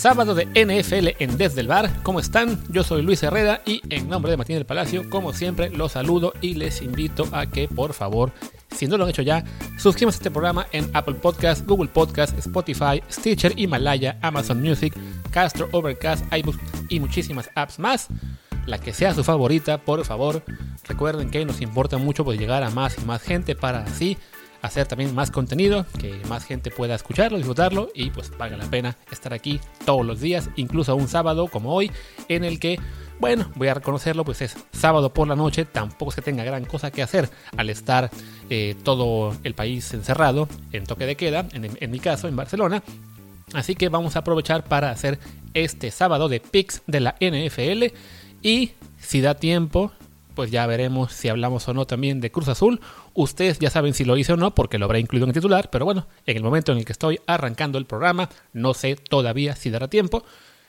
Sábado de NFL en Desde el Bar. ¿Cómo están? Yo soy Luis Herrera y en nombre de Martín del Palacio, como siempre, los saludo y les invito a que, por favor, si no lo han hecho ya, suscríbanse a este programa en Apple Podcast, Google Podcast, Spotify, Stitcher, Himalaya, Amazon Music, Castro, Overcast, iBooks y muchísimas apps más. La que sea su favorita, por favor. Recuerden que nos importa mucho pues, llegar a más y más gente para así hacer también más contenido, que más gente pueda escucharlo, disfrutarlo y pues valga la pena estar aquí todos los días, incluso un sábado como hoy, en el que, bueno, voy a reconocerlo, pues es sábado por la noche, tampoco es que tenga gran cosa que hacer al estar eh, todo el país encerrado en toque de queda, en, en mi caso, en Barcelona. Así que vamos a aprovechar para hacer este sábado de picks de la NFL y si da tiempo, pues ya veremos si hablamos o no también de Cruz Azul. Ustedes ya saben si lo hice o no porque lo habré incluido en el titular, pero bueno, en el momento en el que estoy arrancando el programa, no sé todavía si dará tiempo.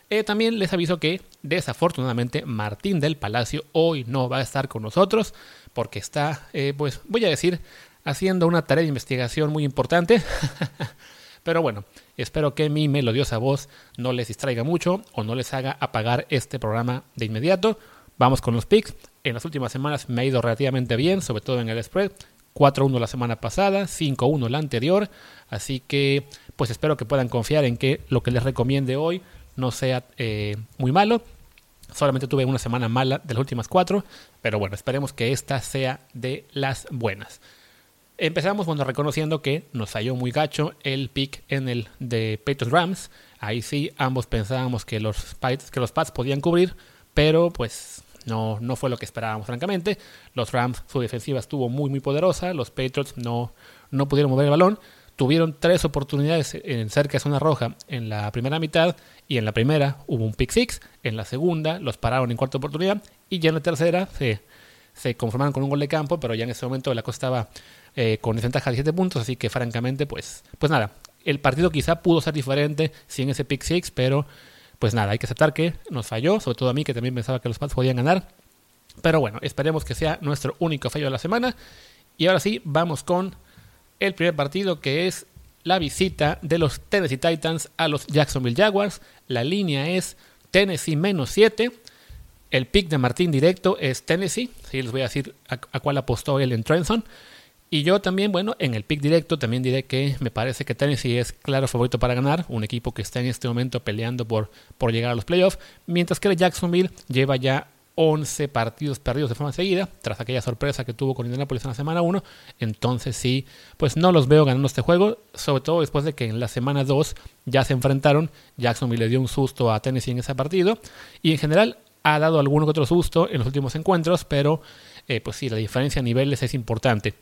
Eh, también les aviso que desafortunadamente Martín del Palacio hoy no va a estar con nosotros porque está, eh, pues voy a decir, haciendo una tarea de investigación muy importante. Pero bueno, espero que mi melodiosa voz no les distraiga mucho o no les haga apagar este programa de inmediato. Vamos con los picks. En las últimas semanas me ha ido relativamente bien, sobre todo en el spread. 4-1 la semana pasada, 5-1 la anterior. Así que pues espero que puedan confiar en que lo que les recomiende hoy no sea eh, muy malo. Solamente tuve una semana mala de las últimas cuatro, pero bueno, esperemos que esta sea de las buenas. Empezamos bueno, reconociendo que nos falló muy gacho el pick en el de Patriots Rams. Ahí sí, ambos pensábamos que los, que los Pats podían cubrir, pero pues no, no fue lo que esperábamos, francamente. Los Rams, su defensiva estuvo muy, muy poderosa. Los Patriots no, no pudieron mover el balón. Tuvieron tres oportunidades en cerca de zona roja en la primera mitad y en la primera hubo un pick six. En la segunda los pararon en cuarta oportunidad y ya en la tercera se, se conformaron con un gol de campo, pero ya en ese momento la cosa estaba eh, con desventaja de 7 puntos, así que francamente, pues, pues nada, el partido quizá pudo ser diferente sin ese pick six, pero pues nada, hay que aceptar que nos falló, sobre todo a mí que también pensaba que los Pats podían ganar. Pero bueno, esperemos que sea nuestro único fallo de la semana. Y ahora sí, vamos con el primer partido que es la visita de los Tennessee Titans a los Jacksonville Jaguars. La línea es Tennessee menos 7. El pick de Martín directo es Tennessee. Sí, les voy a decir a, cuál apostó él en Trenson. Y yo también, bueno, en el pick directo también diré que me parece que Tennessee es claro favorito para ganar, un equipo que está en este momento peleando por, por llegar a los playoffs, mientras que el Jacksonville lleva ya 11 partidos perdidos de forma seguida, tras aquella sorpresa que tuvo con Indianapolis en la semana 1. Entonces sí, pues no los veo ganando este juego, sobre todo después de que en la semana 2 ya se enfrentaron, Jacksonville le dio un susto a Tennessee en ese partido, y en general ha dado algún otro susto en los últimos encuentros, pero eh, pues sí, la diferencia a niveles es importante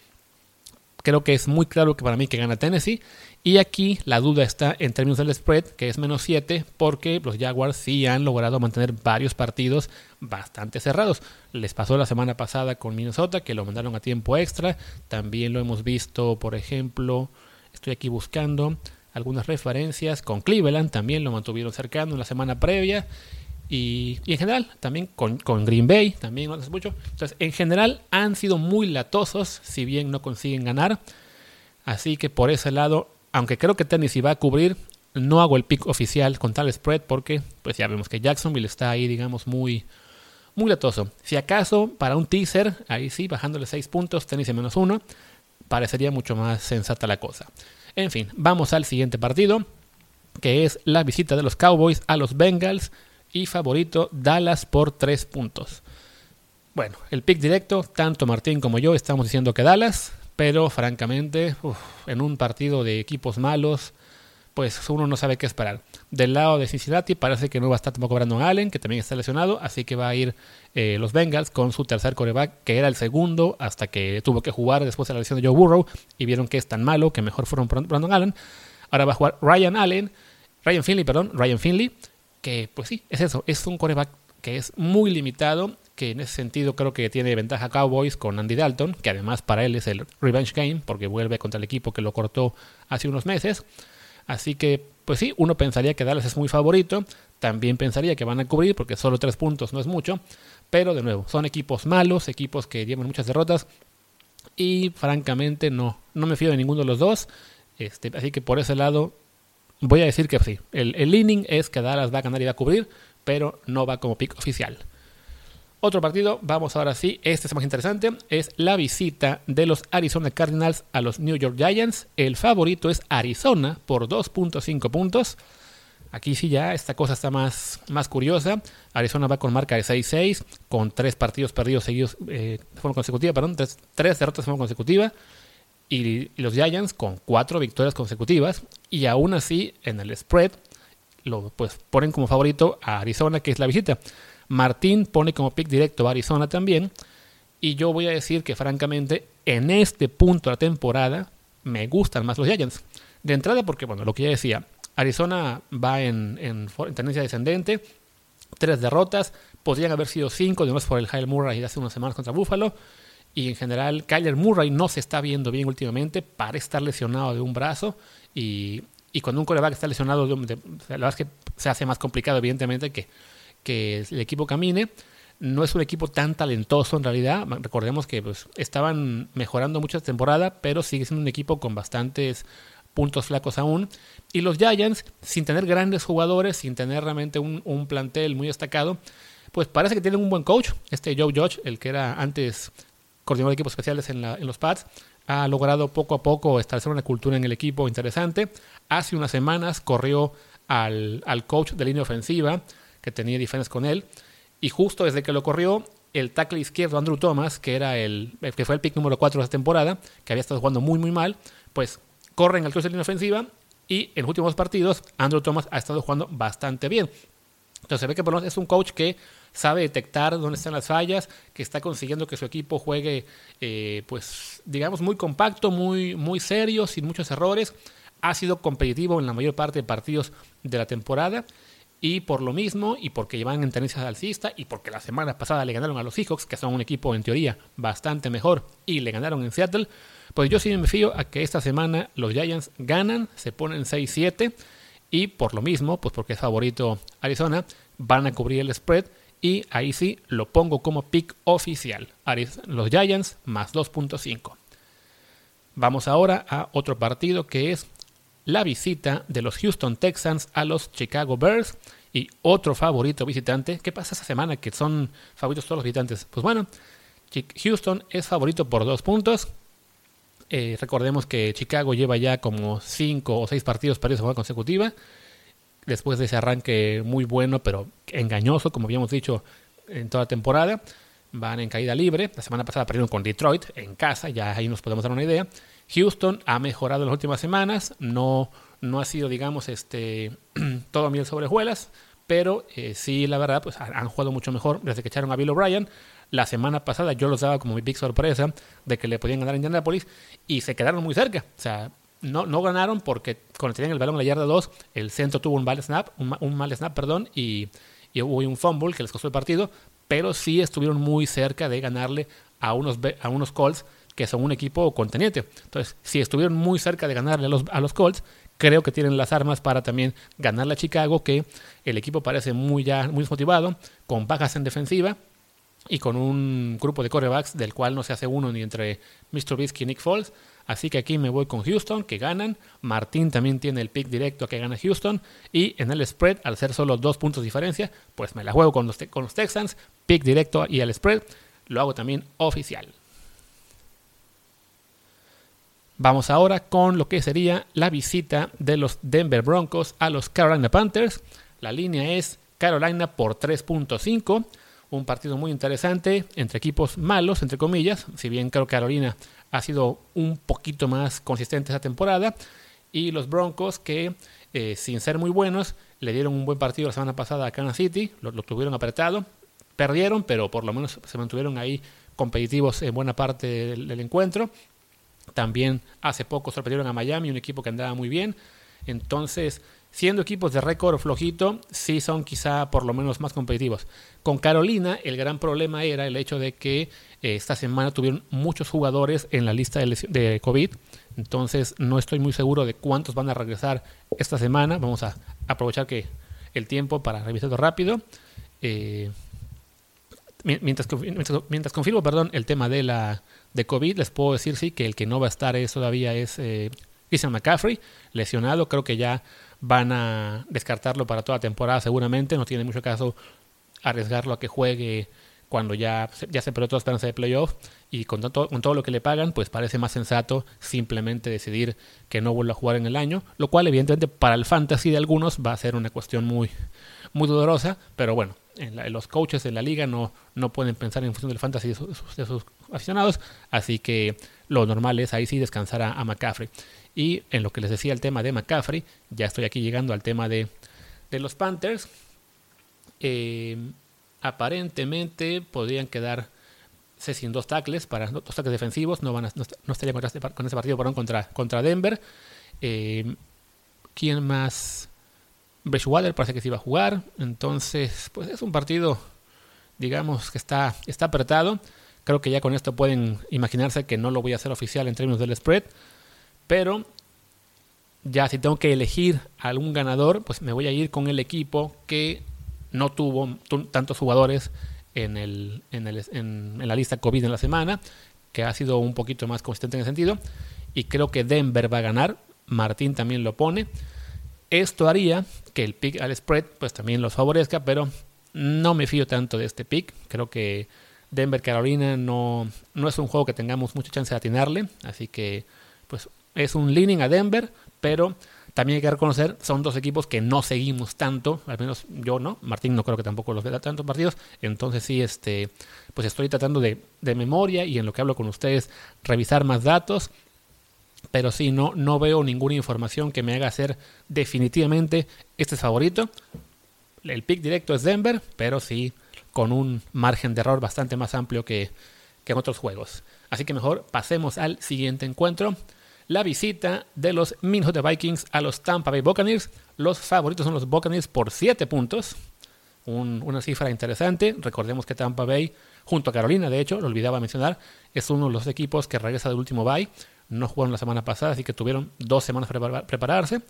creo que es muy claro que para mí que gana Tennessee. Y aquí la duda está en términos del spread, que es menos 7, porque los Jaguars sí han logrado mantener varios partidos bastante cerrados. Les pasó la semana pasada con Minnesota, que lo mandaron a tiempo extra. También lo hemos visto, por ejemplo, estoy aquí buscando algunas referencias. Con Cleveland también lo mantuvieron cercano en la semana previa. Y, en general, también con, Green Bay, también hace mucho. Entonces, en general han sido muy latosos, si bien no consiguen ganar. Así que por ese lado, aunque creo que Tennessee va a cubrir, no hago el pick oficial con tal spread porque pues ya vemos que Jacksonville está ahí, digamos, muy, muy latoso. Si acaso, para un teaser, ahí sí, bajándole 6 puntos, Tennessee menos 1, parecería mucho más sensata la cosa. En fin, vamos al siguiente partido, que es la visita de los Cowboys a los Bengals y favorito Dallas por 3 puntos. Bueno, el pick directo, tanto Martín como yo estamos diciendo que Dallas, pero francamente, en un partido de equipos malos, pues uno no sabe qué esperar. Del lado de Cincinnati parece que no va a estar tampoco Brandon Allen, que también está lesionado, así que va a ir eh, los Bengals con su tercer coreback, que era el segundo, hasta que tuvo que jugar después de la lesión de Joe Burrow, y vieron que es tan malo que mejor fueron Brandon Allen. Ahora va a jugar Ryan Allen, Ryan Finley, perdón, Ryan Finley, que pues sí, es eso, es un coreback que es muy limitado, que en ese sentido creo que tiene ventaja Cowboys con Andy Dalton, que además para él es el revenge game, porque vuelve contra el equipo que lo cortó hace unos meses. Así que, pues sí, uno pensaría que Dallas es muy favorito, también pensaría que van a cubrir, porque solo tres puntos no es mucho, pero de nuevo, son equipos malos, equipos que llevan muchas derrotas, y francamente no, no me fío de ninguno de los dos, este, así que por ese lado voy a decir que sí. El, el inning es que Dallas va a ganar y va a cubrir, pero no va como pick oficial. Otro partido, vamos ahora sí, este es más interesante, es la visita de los Arizona Cardinals a los New York Giants. El favorito es Arizona por 2.5 puntos. Aquí sí ya esta cosa está más, más curiosa. Arizona va con marca de 6-6, con tres partidos perdidos seguidos eh, de forma consecutiva, perdón, tres, derrotas de forma consecutiva. Y, los Giants con cuatro victorias consecutivas. Y aún así, en el spread, lo pues ponen como favorito a Arizona, que es la visita. Martín pone como pick directo a Arizona también. Y yo voy a decir que francamente en este punto de la temporada me gustan más los Giants. De entrada porque, bueno, lo que ya decía, Arizona va en, tendencia descendente, tres derrotas, podrían haber sido cinco, de por el Kyle Murray de hace unas semanas contra Buffalo. Y en general, Kyler Murray no se está viendo bien últimamente, parece estar lesionado de un brazo. Y, cuando un coreback está lesionado, la verdad es que se hace más complicado, evidentemente, que que el equipo camine. No es un equipo tan talentoso en realidad. Recordemos que pues, estaban mejorando mucho esta temporada, pero sigue siendo un equipo con bastantes puntos flacos aún. Y los Giants, sin tener grandes jugadores, sin tener realmente un, plantel muy destacado, pues parece que tienen un buen coach. Este Joe Judge, el que era antes coordinador de equipos especiales en, los Pats, ha logrado poco a poco establecer una cultura en el equipo interesante. Hace unas semanas corrió al, coach de línea ofensiva, que tenía diferencias con él. Y justo desde que lo corrió, el tackle izquierdo Andrew Thomas, que era el que fue el pick número 4 de esta temporada, que había estado jugando muy muy mal, pues corren al cruce de línea ofensiva y en los últimos partidos Andrew Thomas ha estado jugando bastante bien. Entonces se ve que por lo menos es un coach que sabe detectar dónde están las fallas, que está consiguiendo que su equipo juegue, eh, pues digamos, muy compacto, muy, muy serio, sin muchos errores. Ha sido competitivo en la mayor parte de partidos de la temporada y por lo mismo, y porque llevan en tendencia alcista, y porque la semana pasada le ganaron a los Seahawks, que son un equipo en teoría bastante mejor, y le ganaron en Seattle, pues yo sí me fío a que esta semana los Giants ganan, se ponen 6-7, y por lo mismo, pues porque es favorito Arizona, van a cubrir el spread, y ahí sí lo pongo como pick oficial. Los Giants más 2.5. Vamos ahora a otro partido que es la visita de los Houston Texans a los Chicago Bears y otro favorito visitante. ¿Qué pasa esta semana que son favoritos todos los visitantes? Pues bueno, Houston es favorito por dos puntos. Eh, recordemos que Chicago lleva ya como cinco o seis partidos para de forma consecutiva. Después de ese arranque muy bueno, pero engañoso, como habíamos dicho en toda la temporada. Van en caída libre. La semana pasada perdieron con Detroit en casa, ya ahí nos podemos dar una idea. Houston ha mejorado en las últimas semanas, no, no ha sido, digamos, este, todo miel sobre hojuelas, pero eh, sí, la verdad, pues han jugado mucho mejor desde que echaron a Bill O'Brien. La semana pasada yo los daba como mi big sorpresa de que le podían ganar en Indianapolis y se quedaron muy cerca. O sea, no, no ganaron porque cuando tenían el balón en la yarda 2, el centro tuvo un mal snap, un, mal snap, perdón, y, y, hubo un fumble que les costó el partido, pero sí estuvieron muy cerca de ganarle a unos, a unos Colts que son un equipo conteniente. Entonces, si estuvieron muy cerca de ganarle a los, a los Colts, creo que tienen las armas para también ganarle a Chicago, que el equipo parece muy ya muy desmotivado, con bajas en defensiva y con un grupo de corebacks del cual no se hace uno ni entre Mr. Bisky y Nick Foles. Así que aquí me voy con Houston, que ganan. Martín también tiene el pick directo a que gana Houston. Y en el spread, al ser solo dos puntos de diferencia, pues me la juego con los, con los Texans. Pick directo y al spread. Lo hago también oficial. Vamos ahora con lo que sería la visita de los Denver Broncos a los Carolina Panthers. La línea es Carolina por 3.5. Un partido muy interesante entre equipos malos, entre comillas. Si bien creo Carolina ha sido un poquito más consistente esta temporada. Y los Broncos que, eh, sin ser muy buenos, le dieron un buen partido la semana pasada a Kansas City. Lo, tuvieron apretado. Perdieron, pero por lo menos se mantuvieron ahí competitivos en buena parte del encuentro. También hace poco sorprendieron a Miami, un equipo que andaba muy bien. Entonces, siendo equipos de récord flojito, sí son quizá por lo menos más competitivos. Con Carolina, el gran problema era el hecho de que eh, esta semana tuvieron muchos jugadores en la lista de, COVID. Entonces, no estoy muy seguro de cuántos van a regresar esta semana. Vamos a aprovechar que el tiempo para revisarlo rápido. Eh, mientras, mientras, confirmo perdón, el tema de la de COVID, les puedo decir sí que el que no va a estar es, todavía es eh, Christian McCaffrey, lesionado, creo que ya van a descartarlo para toda temporada seguramente, no tiene mucho caso arriesgarlo a que juegue cuando ya, ya se perdió toda esperanza de playoff y con todo, con todo lo que le pagan, pues parece más sensato simplemente decidir que no vuelva a jugar en el año, lo cual evidentemente para el fantasy de algunos va a ser una cuestión muy, muy dolorosa, pero bueno, en los coaches de la liga no, no pueden pensar en función del fantasy de sus, aficionados, así que lo normal es ahí sí descansar a, McCaffrey. Y en lo que les decía el tema de McCaffrey, ya estoy aquí llegando al tema de, de los Panthers. Eh, aparentemente podrían quedar sin dos tackles para dos tackles defensivos. No, van a, no, estaría con, este, con ese partido contra, contra Denver. Eh, ¿Quién más? Bridgewater parece que se iba a jugar. Entonces, pues es un partido, digamos, que está, está apretado. Creo que ya con esto pueden imaginarse que no lo voy a hacer oficial en términos del spread. Pero ya si tengo que elegir algún ganador, pues me voy a ir con el equipo que no tuvo tantos jugadores en, el, en, el, la lista COVID en la semana, que ha sido un poquito más consistente en ese sentido. Y creo que Denver va a ganar. Martín también lo pone. Esto haría que el pick al spread pues también los favorezca, pero no me fío tanto de este pick. Creo que Denver Carolina no, no es un juego que tengamos mucha chance de atinarle, así que pues es un leaning a Denver, pero también hay que reconocer, son dos equipos que no seguimos tanto, al menos yo no, Martín no creo que tampoco los vea tantos partidos, entonces sí, este, pues estoy tratando de, de memoria y en lo que hablo con ustedes, revisar más datos pero sí, no, no veo ninguna información que me haga hacer definitivamente este es favorito. El pick directo es Denver, pero sí con un margen de error bastante más amplio que, que en otros juegos. Así que mejor pasemos al siguiente encuentro. La visita de los Minnesota Vikings a los Tampa Bay Buccaneers. Los favoritos son los Buccaneers por 7 puntos. una cifra interesante. Recordemos que Tampa Bay, junto a Carolina, de hecho, lo olvidaba mencionar, es uno de los equipos que regresa del último bye no jugaron la semana pasada, así que tuvieron dos semanas para prepararse.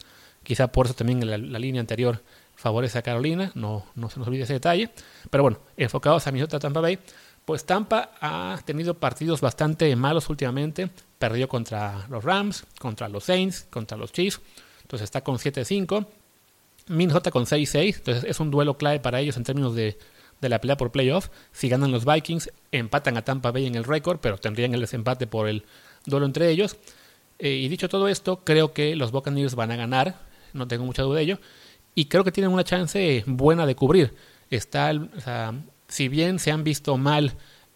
Quizá por eso también la, línea anterior favorece a Carolina, no, no se nos olvide ese detalle. Pero bueno, enfocados a Minnesota Tampa Bay, pues Tampa ha tenido partidos bastante malos últimamente. Perdió contra los Rams, contra los Saints, contra los Chiefs. Entonces está con 7-5. Minnesota con 6-6. Entonces es un duelo clave para ellos en términos de, de la pelea por playoff. Si ganan los Vikings, empatan a Tampa Bay en el récord, pero tendrían el desempate por el duelo entre ellos. Eh, y dicho todo esto, creo que los Buccaneers van a ganar, no tengo mucha duda de ello, y creo que tienen una chance buena de cubrir. Está, si bien se han visto mal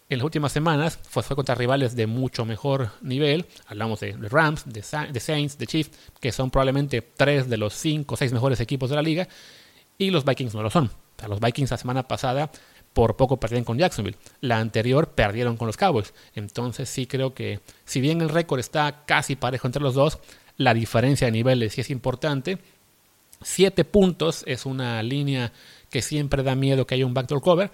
en las últimas semanas, fue, contra rivales de mucho mejor nivel. Hablamos de, Rams, de, de, Saints, de Chiefs, que son probablemente tres de los cinco o seis mejores equipos de la liga, y los Vikings no lo son. los Vikings la semana pasada por poco perdieron con Jacksonville. La anterior perdieron con los Cowboys. Entonces sí creo que si bien el récord está casi parejo entre los dos, la diferencia de niveles sí es importante. Siete puntos es una línea que siempre da miedo que haya un backdoor cover.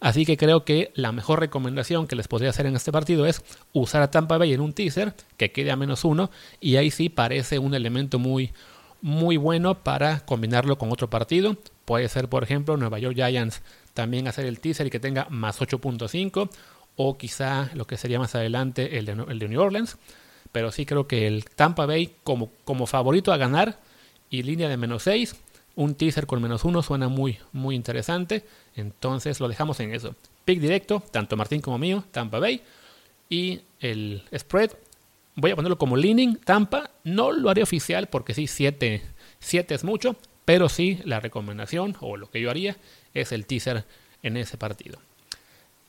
Así que creo que la mejor recomendación que les podría hacer en este partido es usar a Tampa Bay en un teaser que quede a menos uno y ahí sí parece un elemento muy, muy bueno para combinarlo con otro partido. Puede ser, por ejemplo, Nueva York Giants también hacer el teaser y que tenga más 8.5 o quizá lo que sería más adelante el de, New Orleans. Pero sí creo que el Tampa Bay como, como favorito a ganar y línea de menos 6, un teaser con menos 1 suena muy, muy interesante. Entonces lo dejamos en eso. Pick directo, tanto Martín como mío, Tampa Bay. Y el spread, voy a ponerlo como leaning, Tampa. No lo haré oficial porque sí, 7 es mucho. Pero sí, la recomendación o lo que yo haría es el teaser en ese partido.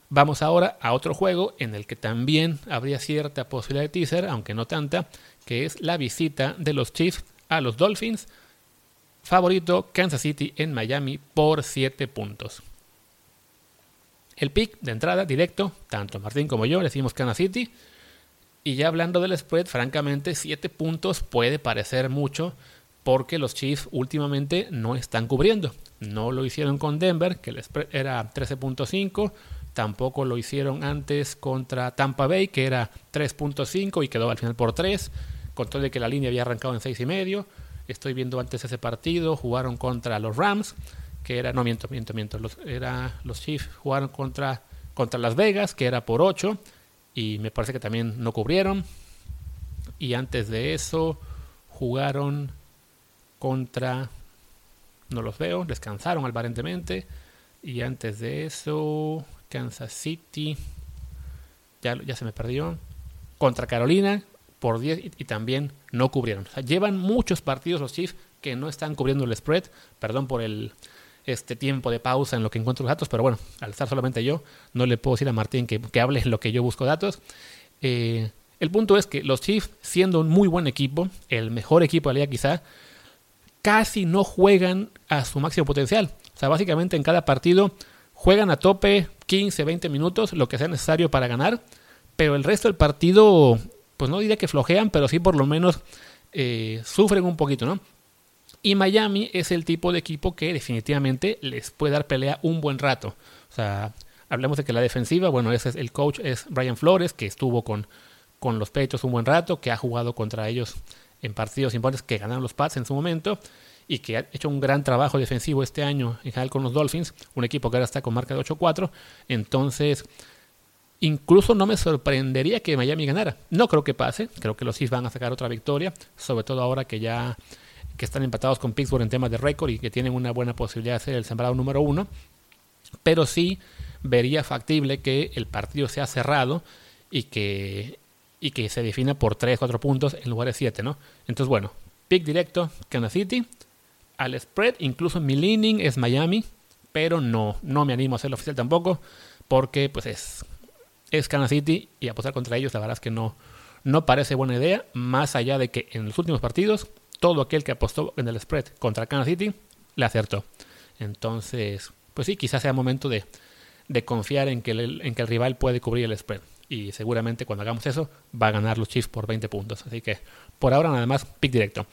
Vamos ahora a otro juego en el que también habría cierta posibilidad de teaser, aunque no tanta, que es la visita de los Chiefs a los Dolphins. Favorito Kansas City en Miami por 7 puntos. El pick de entrada directo, tanto Martín como yo le decimos Kansas City. Y ya hablando del spread, francamente 7 puntos puede parecer mucho porque los Chiefs últimamente no están cubriendo. No lo hicieron con Denver, que era 13.5. Tampoco lo hicieron antes contra Tampa Bay, que era 3.5 y quedó al final por 3. Con todo de que la línea había arrancado en 6.5. Estoy viendo antes ese partido. Jugaron contra los Rams, que era. No, miento, miento, miento. Los, era, los Chiefs jugaron contra, contra Las Vegas, que era por 8. Y me parece que también no cubrieron. Y antes de eso jugaron contra... No los veo, descansaron aparentemente. Y antes de eso, Kansas City. Ya, ya se me perdió. Contra Carolina por 10 y, también no cubrieron. O sea, llevan muchos partidos los Chiefs que no están cubriendo el spread. Perdón por el este tiempo de pausa en lo que encuentro los datos, pero bueno, al estar solamente yo, no le puedo decir a Martín que, que hable en lo que yo busco datos. Eh, el punto es que los Chiefs, siendo un muy buen equipo, el mejor equipo de la liga quizá, casi no juegan a su máximo potencial. O sea, básicamente en cada partido juegan a tope 15, 20 minutos, lo que sea necesario para ganar, pero el resto del partido, pues no diría que flojean, pero sí por lo menos eh, sufren un poquito, ¿no? Y Miami es el tipo de equipo que definitivamente les puede dar pelea un buen rato. O sea, hablemos de que la defensiva, bueno, ese es el coach es Brian Flores, que estuvo con, con los Pechos un buen rato, que ha jugado contra ellos en partidos importantes que ganaron los Pats en su momento y que ha hecho un gran trabajo defensivo este año en general con los Dolphins, un equipo que ahora está con marca de 8-4. Entonces, incluso no me sorprendería que Miami ganara. No creo que pase, creo que los Chiefs van a sacar otra victoria, sobre todo ahora que ya que están empatados con Pittsburgh en temas de récord y que tienen una buena posibilidad de ser el sembrado número uno. Pero sí vería factible que el partido sea cerrado y que, y que se defina por 3, 4 puntos en lugar de 7, ¿no? Entonces, bueno, pick directo, Kansas City. Al spread, incluso mi leaning es Miami, pero no, no me animo a hacerlo oficial tampoco, porque pues es, es Kansas City y apostar contra ellos, la verdad es que no, no parece buena idea, más allá de que en los últimos partidos todo aquel que apostó en el spread contra Kansas City le acertó. Entonces, pues sí, quizás sea momento de, confiar en que, el, en que el rival puede cubrir el spread. Y seguramente cuando hagamos eso va a ganar los Chiefs por 20 puntos. Así que por ahora nada más, pick directo.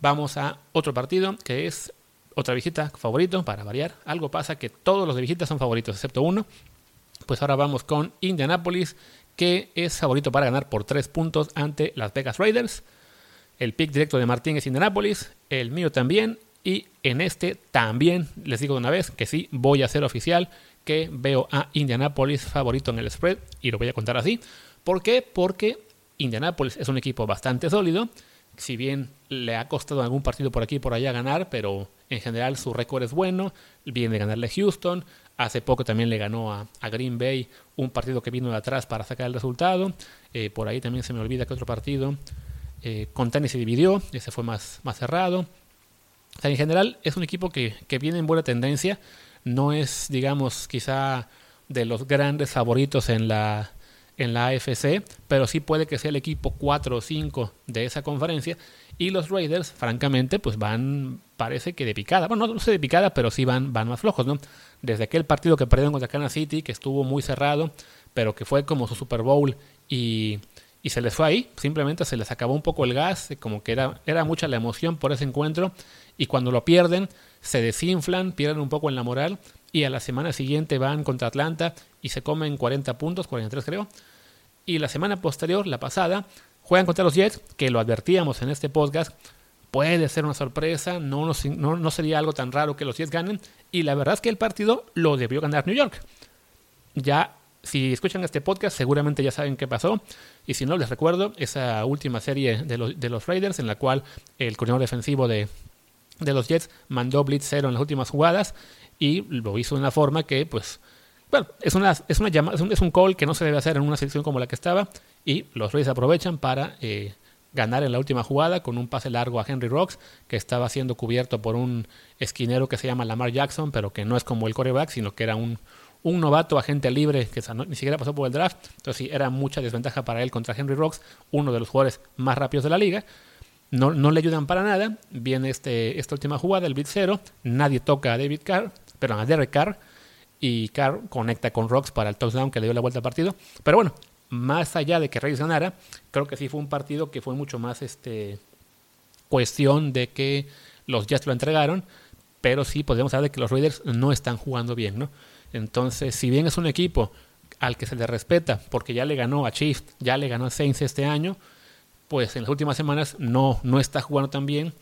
Vamos a otro partido que es otra visita favorito para variar. Algo pasa que todos los de visita son favoritos excepto uno. Pues ahora vamos con Indianapolis que es favorito para ganar por 3 puntos ante las Vegas Raiders. El pick directo de Martín es Indianapolis, el mío también. Y en este también les digo de una vez que sí voy a ser oficial, que veo a Indianapolis favorito en el spread y lo voy a contar así. ¿Por qué? Porque Indianapolis es un equipo bastante sólido. Si bien le ha costado algún partido por aquí y por allá ganar, pero en general su récord es bueno. Viene de ganarle a Houston. Hace poco también le ganó a, Green Bay un partido que vino de atrás para sacar el resultado. Eh, por ahí también se me olvida que otro partido eh, con Tennessee se dividió, ese fue más, más cerrado. en general es un equipo que, que viene en buena tendencia. No es, digamos, quizá de los grandes favoritos en la, en la AFC, pero sí puede que sea el equipo 4 o 5 de esa conferencia. Y los Raiders, francamente, pues van, parece que de picada. Bueno, no, sé de picada, pero sí van, van más flojos, ¿no? Desde aquel partido que perdieron contra Kansas City, que estuvo muy cerrado, pero que fue como su Super Bowl y y se les fue ahí, simplemente se les acabó un poco el gas, como que era, era mucha la emoción por ese encuentro y cuando lo pierden se desinflan, pierden un poco en la moral y a la semana siguiente van contra Atlanta y se comen 40 puntos, 43 creo. Y la semana posterior, la pasada, juegan contra los Jets, que lo advertíamos en este podcast, puede ser una sorpresa, no, no, no sería algo tan raro que los Jets ganen y la verdad es que el partido lo debió ganar New York. Ya si escuchan este podcast, seguramente ya saben qué pasó. Y si no, les recuerdo esa última serie de los, de los Raiders en la cual el coordinador defensivo de, de los Jets mandó blitz cero en las últimas jugadas y lo hizo de una forma que, pues, bueno, es, una, es, una llamada, es, un, call que no se debe hacer en una selección como la que estaba y los Raiders aprovechan para eh, ganar en la última jugada con un pase largo a Henry Rocks que estaba siendo cubierto por un esquinero que se llama Lamar Jackson, pero que no es como el coreback, sino que era un un novato agente libre que ni siquiera pasó por el draft, entonces sí, era mucha desventaja para él contra Henry Rocks, uno de los jugadores más rápidos de la liga. No, no le ayudan para nada. Viene este, esta última jugada, el beat cero. Nadie toca a David Carr, pero a Derek Carr. Y Carr conecta con Rocks para el touchdown que le dio la vuelta al partido. Pero bueno, más allá de que Reyes ganara, creo que sí fue un partido que fue mucho más este cuestión de que los Jets lo entregaron. Pero sí podemos hablar de que los Raiders no están jugando bien, ¿no? Entonces, si bien es un equipo al que se le respeta, porque ya le ganó a Chiefs, ya le ganó a Saints este año, pues en las últimas semanas no, no está jugando tan bien.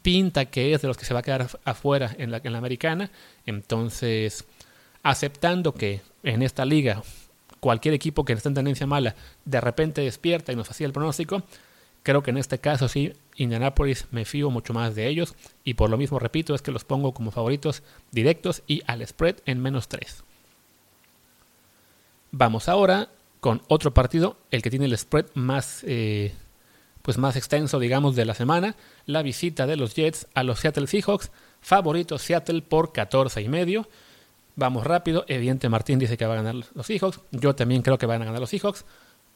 Pinta que es de los que se va a quedar afuera en la, en la americana. Entonces, aceptando que en esta liga cualquier equipo que esté en tendencia mala de repente despierta y nos hacía el pronóstico, Creo que en este caso sí, Indianapolis me fío mucho más de ellos y por lo mismo repito es que los pongo como favoritos directos y al spread en menos 3. Vamos ahora con otro partido, el que tiene el spread más, eh, pues más extenso, digamos, de la semana, la visita de los Jets a los Seattle Seahawks, favorito Seattle por 14 y medio. Vamos rápido, evidente Martín dice que va a ganar los Seahawks, yo también creo que van a ganar los Seahawks,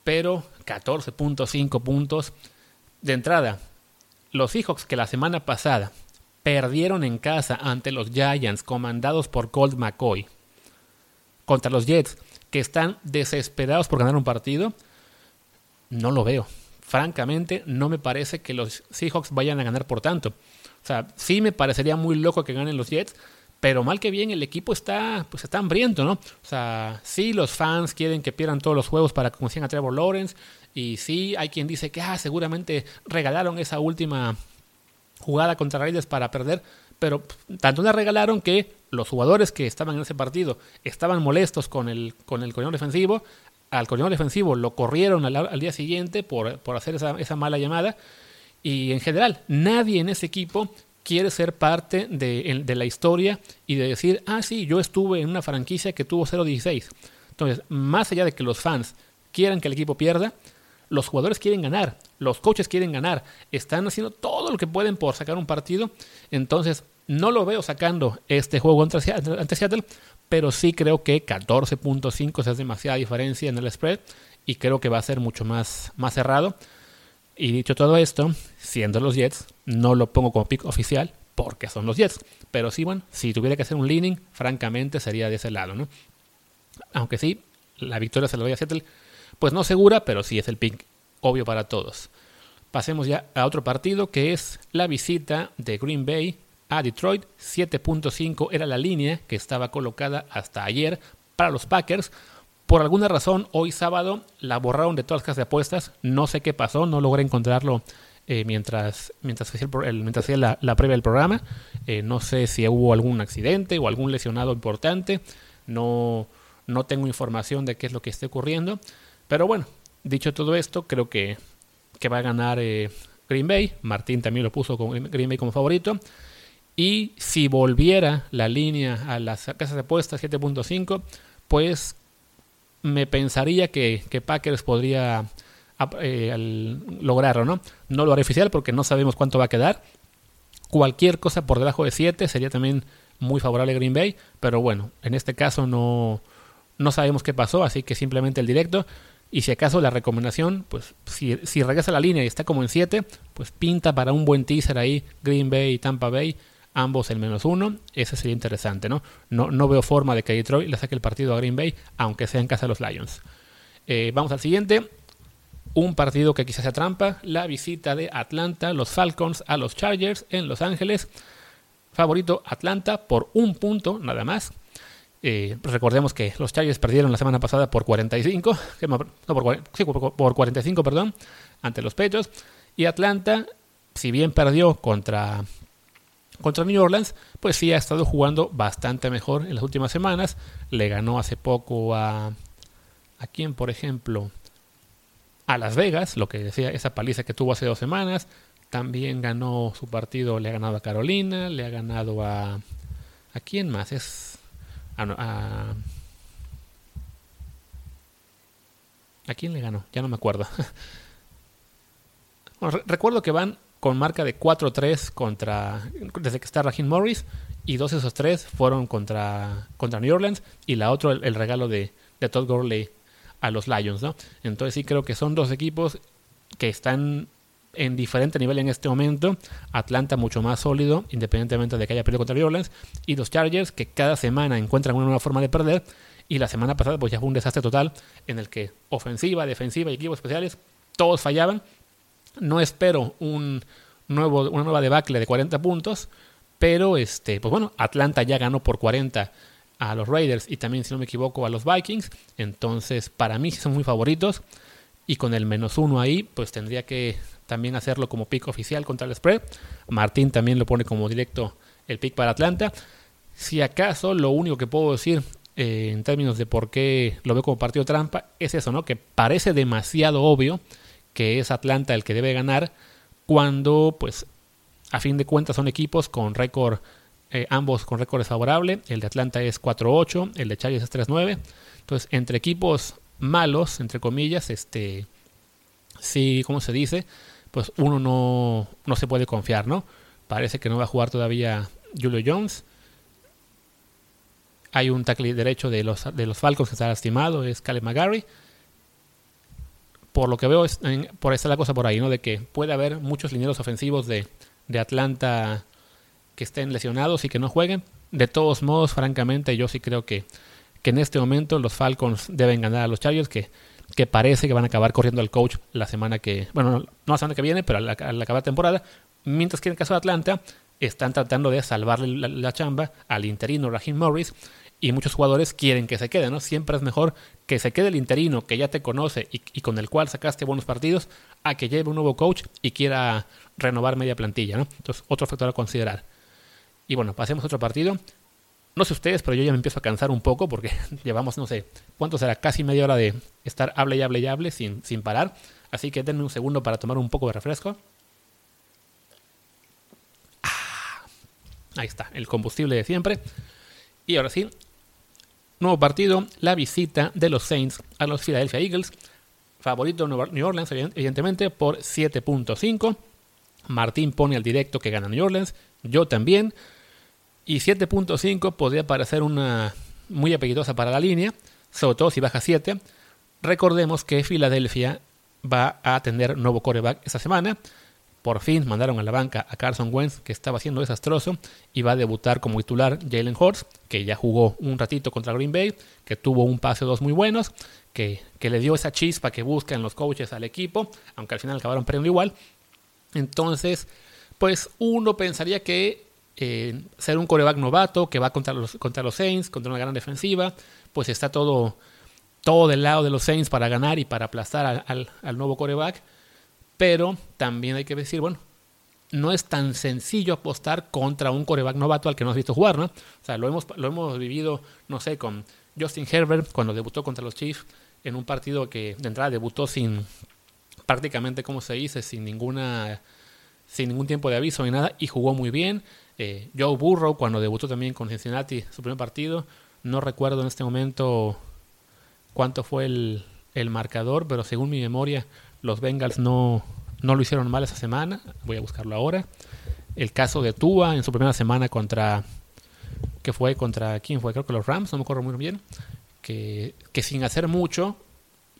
pero 14.5 puntos de entrada. Los Seahawks que la semana pasada perdieron en casa ante los Giants comandados por Colt McCoy contra los Jets que están desesperados por ganar un partido, no lo veo. Francamente, no me parece que los Seahawks vayan a ganar por tanto. O sea, sí me parecería muy loco que ganen los Jets, pero mal que bien el equipo está, pues está hambriento, ¿no? O sea, sí los fans quieren que pierdan todos los juegos para que consigan a Trevor Lawrence, y sí hay quien dice que ah, seguramente regalaron esa última jugada contra Raiders para perder, pero tanto la regalaron que los jugadores que estaban en ese partido estaban molestos con el, con el defensivo, al coordinador defensivo lo corrieron al, día siguiente por, por hacer esa, esa, mala llamada, y en general nadie en ese equipo quiere ser parte de, la historia y de decir, ah, sí, yo estuve en una franquicia que tuvo 0-16. Entonces, más allá de que los fans quieran que el equipo pierda, los jugadores quieren ganar, los coaches quieren ganar, están haciendo todo lo que pueden por sacar un partido. Entonces, no lo veo sacando este juego ante Seattle, pero sí creo que 14.5 es demasiada diferencia en el spread y creo que va a ser mucho más cerrado. Y dicho todo esto, siendo los Jets, no lo pongo como pick oficial porque son los Jets. Pero sí, bueno, si tuviera que hacer un leaning, francamente sería de ese lado, ¿no? Aunque sí, la victoria se la doy a Seattle pues no segura, pero sí es el pick obvio para todos. Pasemos ya a otro partido que es la visita de Green Bay a Detroit. 7.5 era la línea que estaba colocada hasta ayer para los Packers. Por alguna razón, hoy sábado la borraron de todas las casas de apuestas. No sé qué pasó, no logré encontrarlo eh, mientras, mientras hacía, mientras hacía la, la, previa del programa. Eh, no sé si hubo algún accidente o algún lesionado importante. No, no tengo información de qué es lo que esté ocurriendo. Pero bueno, dicho todo esto, creo que, que va a ganar eh, Green Bay. Martín también lo puso con Green Bay como favorito. Y si volviera la línea a las casas de apuestas 7.5, pues me pensaría que, que Packers podría eh, lograrlo, ¿no? No lo haré oficial porque no sabemos cuánto va a quedar. Cualquier cosa por debajo de 7 sería también muy favorable a Green Bay, pero bueno, en este caso no, no sabemos qué pasó, así que simplemente el directo. Y si acaso la recomendación, pues si, si regresa la línea y está como en 7, pues pinta para un buen teaser ahí Green Bay y Tampa Bay, ambos en menos uno. Ese sería interesante, ¿no? No, no veo forma de que Detroit le saque el partido a Green Bay, aunque sea en casa de los Lions. Eh, vamos al siguiente. Un partido que quizás sea trampa, la visita de Atlanta, los Falcons a los Chargers en Los Ángeles. Favorito Atlanta por un punto nada más. Eh, recordemos que los Chargers perdieron la semana pasada por 45, no, por, por, 45, perdón, ante los Patriots. Y Atlanta, si bien perdió contra, contra New Orleans, pues sí ha estado jugando bastante mejor en las últimas semanas. Le ganó hace poco a... ¿A quién, por ejemplo? A Las Vegas, lo que decía esa paliza que tuvo hace dos semanas. También ganó su partido, le ha ganado a Carolina, le ha ganado a... ¿A quién más? Es a, a, quién le ganó? Ya no me acuerdo. recuerdo que van con marca de 4-3 contra desde que está Raheem Morris y dos de esos tres fueron contra, contra New Orleans y la otra el, regalo de, de, Todd Gurley a los Lions, ¿no? Entonces sí creo que son dos equipos que están en diferente nivel en este momento. Atlanta mucho más sólido, independientemente de que haya perdido contra New Orleans. Y los Chargers que cada semana encuentran una nueva forma de perder. Y la semana pasada pues ya fue un desastre total en el que ofensiva, defensiva y equipos especiales todos fallaban. No espero un nuevo, una nueva debacle de 40 puntos. Pero este, pues bueno, Atlanta ya ganó por 40 a los Raiders y también, si no me equivoco, a los Vikings. Entonces, para mí son muy favoritos. Y con el menos uno ahí, pues tendría que también hacerlo como pick oficial contra el spread. Martín también lo pone como directo el pick para Atlanta. Si acaso lo único que puedo decir eh, en términos de por qué lo veo como partido trampa es eso, ¿no? Que parece demasiado obvio que es Atlanta el que debe ganar, cuando pues a fin de cuentas son equipos con récord, eh, ambos con récord desfavorable, el de Atlanta es 4-8, el de Chargers es 3-9, entonces entre equipos malos, entre comillas, este, sí, ¿cómo se dice? Pues uno no, no se puede confiar, ¿no? Parece que no va a jugar todavía Julio Jones. Hay un tackle derecho de los, de los Falcons que está lastimado, es Caleb McGarry. Por lo que veo, es, por está la cosa por ahí, ¿no? De que puede haber muchos lineros ofensivos de, de Atlanta que estén lesionados y que no jueguen. De todos modos, francamente, yo sí creo que, que en este momento los Falcons deben ganar a los Chargers, que, que parece que van a acabar corriendo al coach la semana que, bueno, no la semana que viene, pero al, acabar temporada. Mientras que en el caso de Atlanta, están tratando de salvarle la, chamba al interino Raheem Morris y muchos jugadores quieren que se quede, ¿no? Siempre es mejor que se quede el interino que ya te conoce y, y, con el cual sacaste buenos partidos a que lleve un nuevo coach y quiera renovar media plantilla, ¿no? Entonces, otro factor a considerar. Y bueno, pasemos a otro partido. No sé ustedes, pero yo ya me empiezo a cansar un poco porque llevamos, no sé, ¿cuánto será? Casi media hora de estar hable y hable y hable sin, sin parar. Así que denme un segundo para tomar un poco de refresco. Ahí está, el combustible de siempre. Y ahora sí, nuevo partido, la visita de los Saints a los Philadelphia Eagles. Favorito New Orleans, evidentemente, por 7.5. Martín pone al directo que gana New Orleans. Yo también. Y 7.5 podría parecer una muy apetitosa para la línea, sobre todo si baja 7. Recordemos que Filadelfia va a tener nuevo coreback esta semana. Por fin mandaron a la banca a Carson Wentz, que estaba siendo desastroso, y va a debutar como titular Jalen Hurts, que ya jugó un ratito contra Green Bay, que tuvo un pase dos muy buenos, que, que le dio esa chispa que buscan los coaches al equipo, aunque al final acabaron perdiendo igual. Entonces, pues uno pensaría que eh, ser un coreback novato que va contra los, contra los Saints, contra una gran defensiva, pues está todo, todo del lado de los Saints para ganar y para aplastar al, al, al nuevo coreback pero también hay que decir, bueno, no es tan sencillo apostar contra un coreback novato al que no has visto jugar, ¿no? O sea, lo hemos, lo hemos vivido, no sé, con Justin Herbert cuando debutó contra los Chiefs en un partido que de entrada debutó sin prácticamente, como se dice, sin ninguna sin ningún tiempo de aviso ni nada y jugó muy bien. Eh, Joe Burrow cuando debutó también con Cincinnati su primer partido, no recuerdo en este momento cuánto fue el, el marcador, pero según mi memoria los Bengals no, no lo hicieron mal esa semana. Voy a buscarlo ahora. El caso de Tua en su primera semana contra. que fue contra. ¿Quién fue? Creo que los Rams, no me acuerdo muy bien. Que, que sin hacer mucho,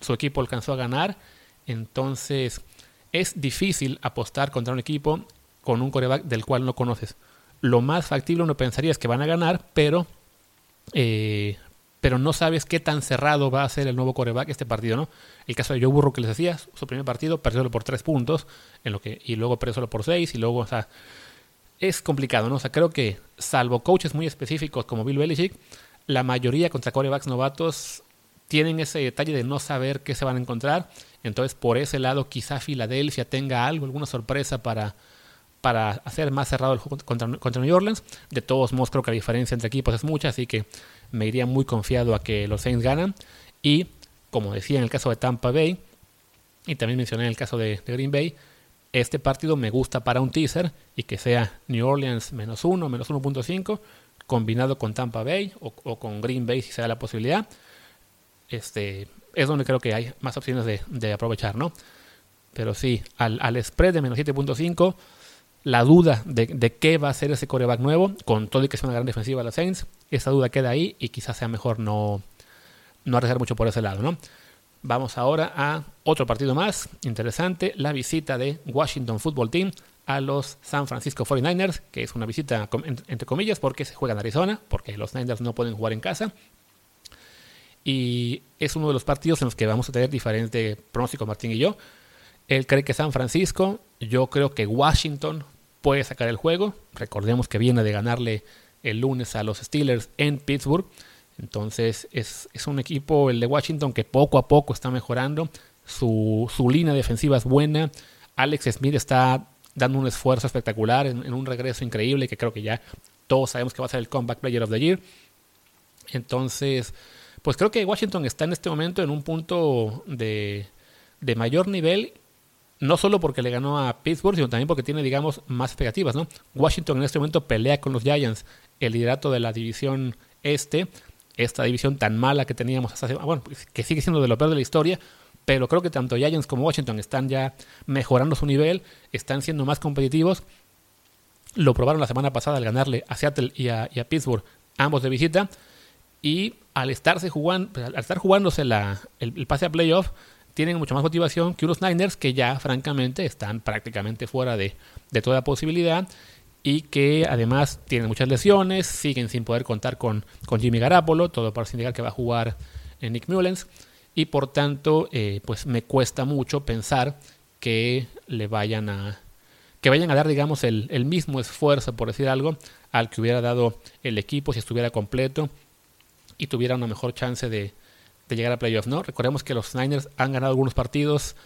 su equipo alcanzó a ganar. Entonces, es difícil apostar contra un equipo con un coreback del cual no conoces. Lo más factible uno pensaría es que van a ganar, pero eh, pero no sabes qué tan cerrado va a ser el nuevo coreback este partido, ¿no? El caso de Joe Burrow que les decía, su primer partido perdió por tres puntos, en lo que, y luego perdió solo por seis, y luego, o sea, es complicado, ¿no? O sea, creo que salvo coaches muy específicos como Bill Belichick, la mayoría contra corebacks novatos tienen ese detalle de no saber qué se van a encontrar. Entonces, por ese lado, quizá Filadelfia tenga algo, alguna sorpresa para, para hacer más cerrado el juego contra, contra New Orleans. De todos modos, creo que la diferencia entre equipos es mucha, así que me iría muy confiado a que los Saints ganan. Y como decía en el caso de Tampa Bay, y también mencioné en el caso de, Green Bay, este partido me gusta para un teaser y que sea New Orleans menos 1, menos 1.5, combinado con Tampa Bay o, con Green Bay si se da la posibilidad. Este, es donde creo que hay más opciones de, de aprovechar, ¿no? Pero sí, al, al spread de menos 7.5 la duda de, qué va a ser ese coreback nuevo, con todo y que es una gran defensiva de los Saints, esa duda queda ahí y quizás sea mejor no, no arriesgar mucho por ese lado, ¿no? Vamos ahora a otro partido más interesante, la visita de Washington Football Team a los San Francisco 49ers, que es una visita entre comillas porque se juega en Arizona, porque los Niners no pueden jugar en casa. Y es uno de los partidos en los que vamos a tener diferente pronóstico Martín y yo. Él cree que San Francisco, yo creo que Washington puede sacar el juego. Recordemos que viene de ganarle el lunes a los Steelers en Pittsburgh. Entonces es, es un equipo, el de Washington, que poco a poco está mejorando. Su, su línea defensiva es buena. Alex Smith está dando un esfuerzo espectacular en, un regreso increíble que creo que ya todos sabemos que va a ser el Comeback Player of the Year. Entonces, pues creo que Washington está en este momento en un punto de, de mayor nivel no solo porque le ganó a Pittsburgh, sino también porque tiene, digamos, más expectativas, ¿no? Washington en este momento pelea con los Giants el liderato de la división este, esta división tan mala que teníamos hasta hace, bueno, que sigue siendo de lo peor de la historia, pero creo que tanto Giants como Washington están ya mejorando su nivel, están siendo más competitivos. Lo probaron la semana pasada al ganarle a Seattle y a, Pittsburgh, ambos de visita, y al estarse jugando, pues, al estar jugándose la, el pase a playoff, tienen mucha más motivación que unos Niners que ya francamente están prácticamente fuera de, toda posibilidad y que además tienen muchas lesiones, siguen sin poder contar con, con Jimmy Garapolo, todo para indicar que va a jugar en Nick Mullens y por tanto eh, pues me cuesta mucho pensar que le vayan a que vayan a dar digamos el, el mismo esfuerzo por decir algo al que hubiera dado el equipo si estuviera completo y tuviera una mejor chance de, de llegar a playoffs, ¿no? Recordemos que los Niners han ganado algunos partidos,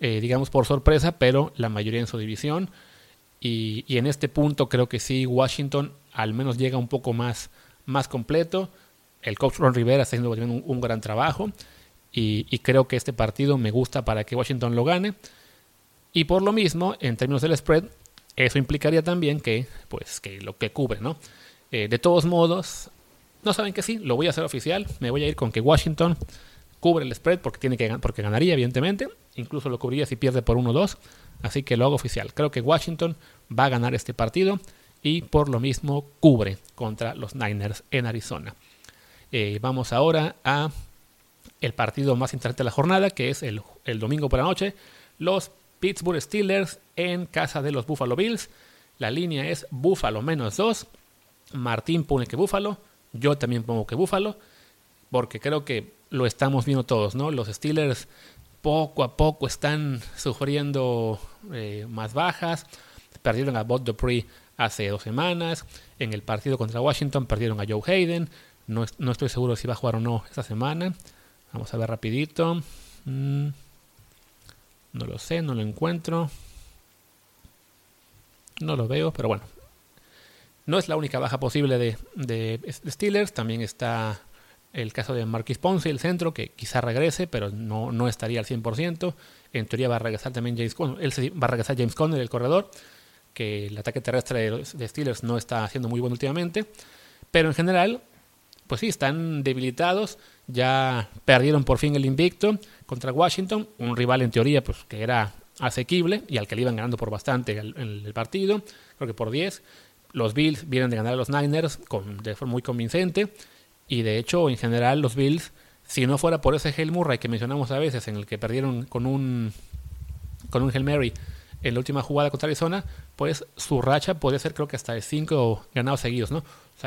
eh, digamos, por sorpresa, pero la mayoría en su división. Y, en este punto creo que sí, Washington al menos llega un poco más, más completo. El coach Ron Rivera está haciendo un, un gran trabajo. Y, y, creo que este partido me gusta para que Washington lo gane. Y por lo mismo, en términos del spread, eso implicaría también que, pues, que lo que cubre, ¿no? Eh, de todos modos, no saben que sí, lo voy a hacer oficial. Me voy a ir con que Washington cubre el spread porque tiene que porque ganaría evidentemente, incluso lo cubriría si pierde por 1-2, así que lo hago oficial. Creo que Washington va a ganar este partido y por lo mismo cubre contra los Niners en Arizona. Eh, vamos ahora a el partido más interesante de la jornada, que es el, el domingo por la noche, los Pittsburgh Steelers en casa de los Buffalo Bills. La línea es Buffalo menos 2. Martín pone que Buffalo. Yo también pongo que Búfalo, porque creo que lo estamos viendo todos, ¿no? Los Steelers poco a poco están sufriendo eh, más bajas. Perdieron a Bob Dupree hace dos semanas. En el partido contra Washington perdieron a Joe Hayden. No, estoy seguro si va a jugar o no esta semana. Vamos a ver rapidito. Mm, no lo sé, no lo encuentro. No lo veo, pero bueno, no es la única baja posible de, Steelers, también está el caso de Marquis Ponce, el centro, que quizá regrese, pero no, no estaría al 100%. En teoría va a regresar también James Conner, él va a regresar James Conner, el corredor, que el ataque terrestre de Steelers no está haciendo muy bueno últimamente. Pero en general, pues sí, están debilitados. Ya perdieron por fin el invicto contra Washington, un rival en teoría pues, que era asequible y al que le iban ganando por bastante en el partido, creo que por 10 los Bills vienen de ganar a los Niners con, de forma muy convincente. Y de hecho, en general, los Bills, si no fuera por ese Hail Murray que mencionamos a veces, en el que perdieron con un, con un Hail Mary en la última jugada contra Arizona, pues su racha puede ser creo que hasta de cinco ganados seguidos, ¿no?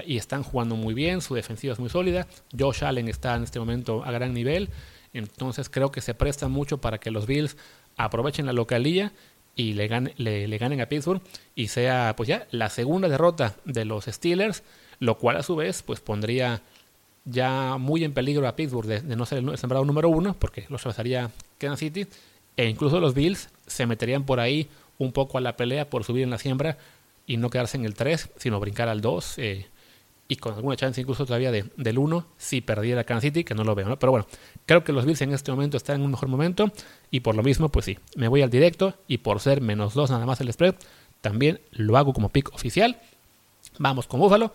y están jugando muy bien, su defensiva es muy sólida. Josh Allen está en este momento a gran nivel. Entonces creo que se presta mucho para que los Bills aprovechen la localía y le, le, ganen a Pittsburgh y sea pues ya la segunda derrota de los Steelers, lo cual a su vez pues pondría ya muy en peligro a Pittsburgh de, no ser el sembrado número uno, porque lo rebasaría Kansas City, e incluso los Bills se meterían por ahí un poco a la pelea por subir en la siembra y no quedarse en el 3, sino brincar al 2, eh, y con alguna chance incluso todavía de, del 1 si perdiera Kansas City, que no lo veo, ¿no? Pero bueno, creo que los Bills en este momento están en un mejor momento y por lo mismo, pues sí, me voy al directo y por ser menos 2 nada más el spread, también lo hago como pick oficial. Vamos con Búfalo.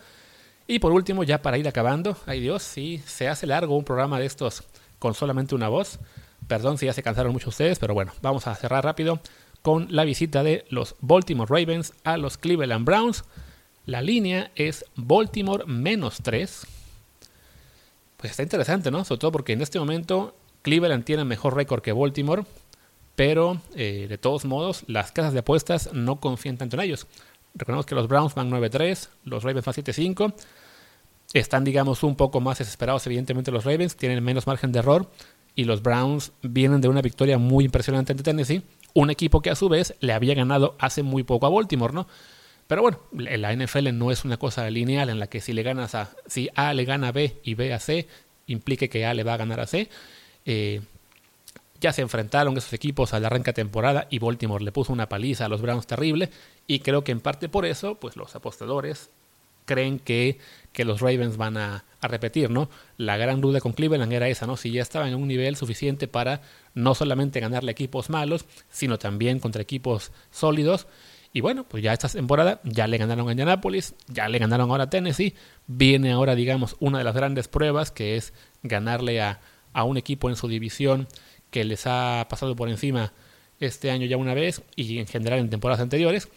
Y por último, ya para ir acabando, ay Dios, si se hace largo un programa de estos con solamente una voz. Perdón si ya se cansaron mucho ustedes, pero bueno, vamos a cerrar rápido con la visita de los Baltimore Ravens a los Cleveland Browns. La línea es Baltimore menos 3. Pues está interesante, ¿no? Sobre todo porque en este momento Cleveland tiene mejor récord que Baltimore, pero eh, de todos modos las casas de apuestas no confían tanto en ellos. Recordemos que los Browns van 9-3, los Ravens van 7-5. Están, digamos, un poco más desesperados, evidentemente, los Ravens, tienen menos margen de error. Y los Browns vienen de una victoria muy impresionante ante Tennessee, un equipo que a su vez le había ganado hace muy poco a Baltimore, ¿no? Pero bueno, la NFL no es una cosa lineal en la que si le ganas a, si A le gana a B y B a C, implique que A le va a ganar a C. Eh, ya se enfrentaron esos equipos al arranque de temporada y Baltimore le puso una paliza a los Browns terrible y creo que en parte por eso, pues los apostadores creen que, que los Ravens van a, repetir, ¿no? La gran duda con Cleveland era esa, ¿no? Si ya estaban en un nivel suficiente para no solamente ganarle equipos malos, sino también contra equipos sólidos. Y bueno, pues ya esta temporada ya le ganaron a Indianapolis, ya le ganaron ahora a Tennessee. Viene ahora, digamos, una de las grandes pruebas que es ganarle a, a un equipo en su división que les ha pasado por encima este año ya una vez y en general en temporadas anteriores.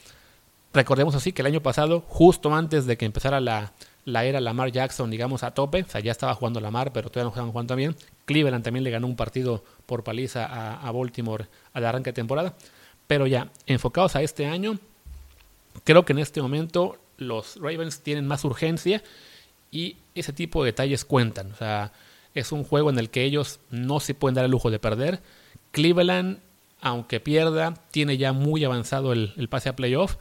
Recordemos así que el año pasado, justo antes de que empezara la, la era Lamar Jackson, digamos, a tope, o sea, ya estaba jugando Lamar, pero todavía no estaban jugando bien. Cleveland también le ganó un partido por paliza a, a Baltimore al arranque de temporada. Pero ya, enfocados a este año, creo que en este momento los Ravens tienen más urgencia y ese tipo de detalles cuentan. O sea, es un juego en el que ellos no se pueden dar el lujo de perder. Cleveland, aunque pierda, tiene ya muy avanzado el, pase a playoff.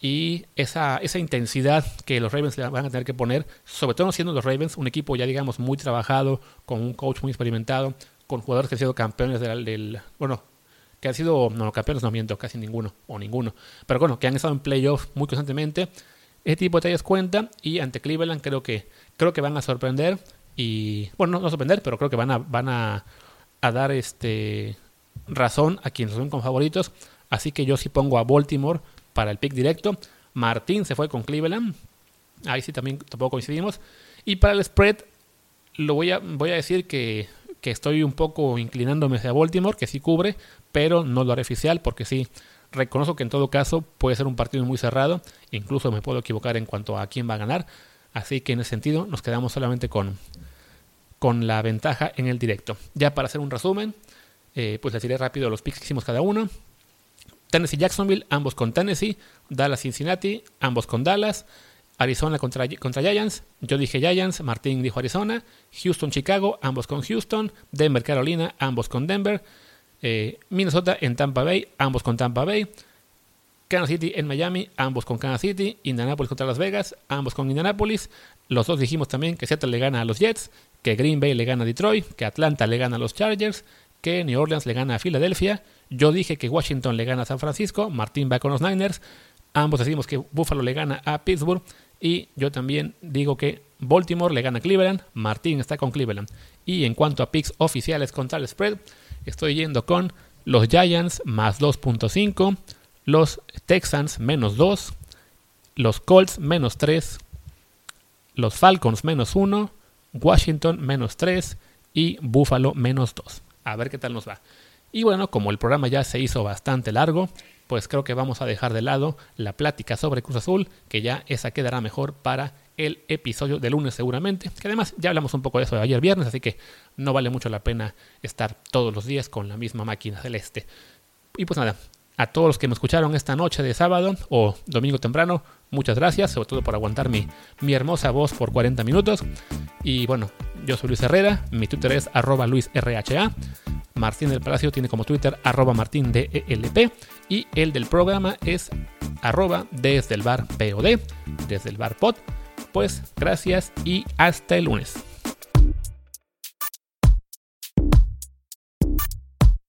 Y esa, esa intensidad que los Ravens van a tener que poner, sobre todo siendo los Ravens un equipo ya digamos muy trabajado, con un coach muy experimentado, con jugadores que han sido campeones del, del bueno, que han sido, no, campeones no miento, casi ninguno, o ninguno, pero bueno, que han estado en playoff muy constantemente. Ese tipo de detalles cuenta y ante Cleveland creo que, creo que van a sorprender y bueno, no, sorprender, pero creo que van a, van a, dar este razón a quienes son con favoritos. Así que yo sí pongo a Baltimore para el pick directo. Martín se fue con Cleveland. Ahí sí también tampoco coincidimos. Y para el spread, lo voy a, voy a decir que, que estoy un poco inclinándome hacia Baltimore, que sí cubre, pero no lo haré oficial porque sí reconozco que en todo caso puede ser un partido muy cerrado. Incluso me puedo equivocar en cuanto a quién va a ganar. Así que en ese sentido nos quedamos solamente con, con la ventaja en el directo. Ya para hacer un resumen, eh, pues les diré rápido los picks que hicimos cada uno. Tennessee Jacksonville, ambos con Tennessee. Dallas Cincinnati, ambos con Dallas. Arizona contra, contra Giants. Yo dije Giants, Martín dijo Arizona. Houston Chicago, ambos con Houston. Denver Carolina, ambos con Denver. Eh, Minnesota en Tampa Bay, ambos con Tampa Bay. Kansas City en Miami, ambos con Kansas City, Indianapolis contra Las Vegas, ambos con Indianapolis. Los dos dijimos también que Seattle le gana a los Jets, que Green Bay le gana a Detroit, que Atlanta le gana a los Chargers, que New Orleans le gana a Filadelfia. Yo dije que Washington le gana a San Francisco, Martín va con los Niners. Ambos decimos que Buffalo le gana a Pittsburgh y yo también digo que Baltimore le gana a Cleveland, Martín está con Cleveland. Y en cuanto a picks oficiales contra el spread, estoy yendo con los Giants más 2.5 los Texans menos 2, los Colts menos 3, los Falcons menos 1, Washington menos 3 y Buffalo menos 2. A ver qué tal nos va. Y bueno, como el programa ya se hizo bastante largo, pues creo que vamos a dejar de lado la plática sobre Cruz Azul, que ya esa quedará mejor para el episodio de lunes seguramente, que además ya hablamos un poco de eso de ayer viernes, así que no vale mucho la pena estar todos los días con la misma máquina celeste. Y pues nada, a todos los que me escucharon esta noche de sábado o domingo temprano, muchas gracias, sobre todo por aguantar mi, mi hermosa voz por 40 minutos. Y bueno, yo soy Luis Herrera, mi Twitter es arroba luisrha. Martín del Palacio tiene como Twitter arroba martindelp y el del programa es arroba desde el bar POD, desde el bar pod. Pues gracias y hasta el lunes.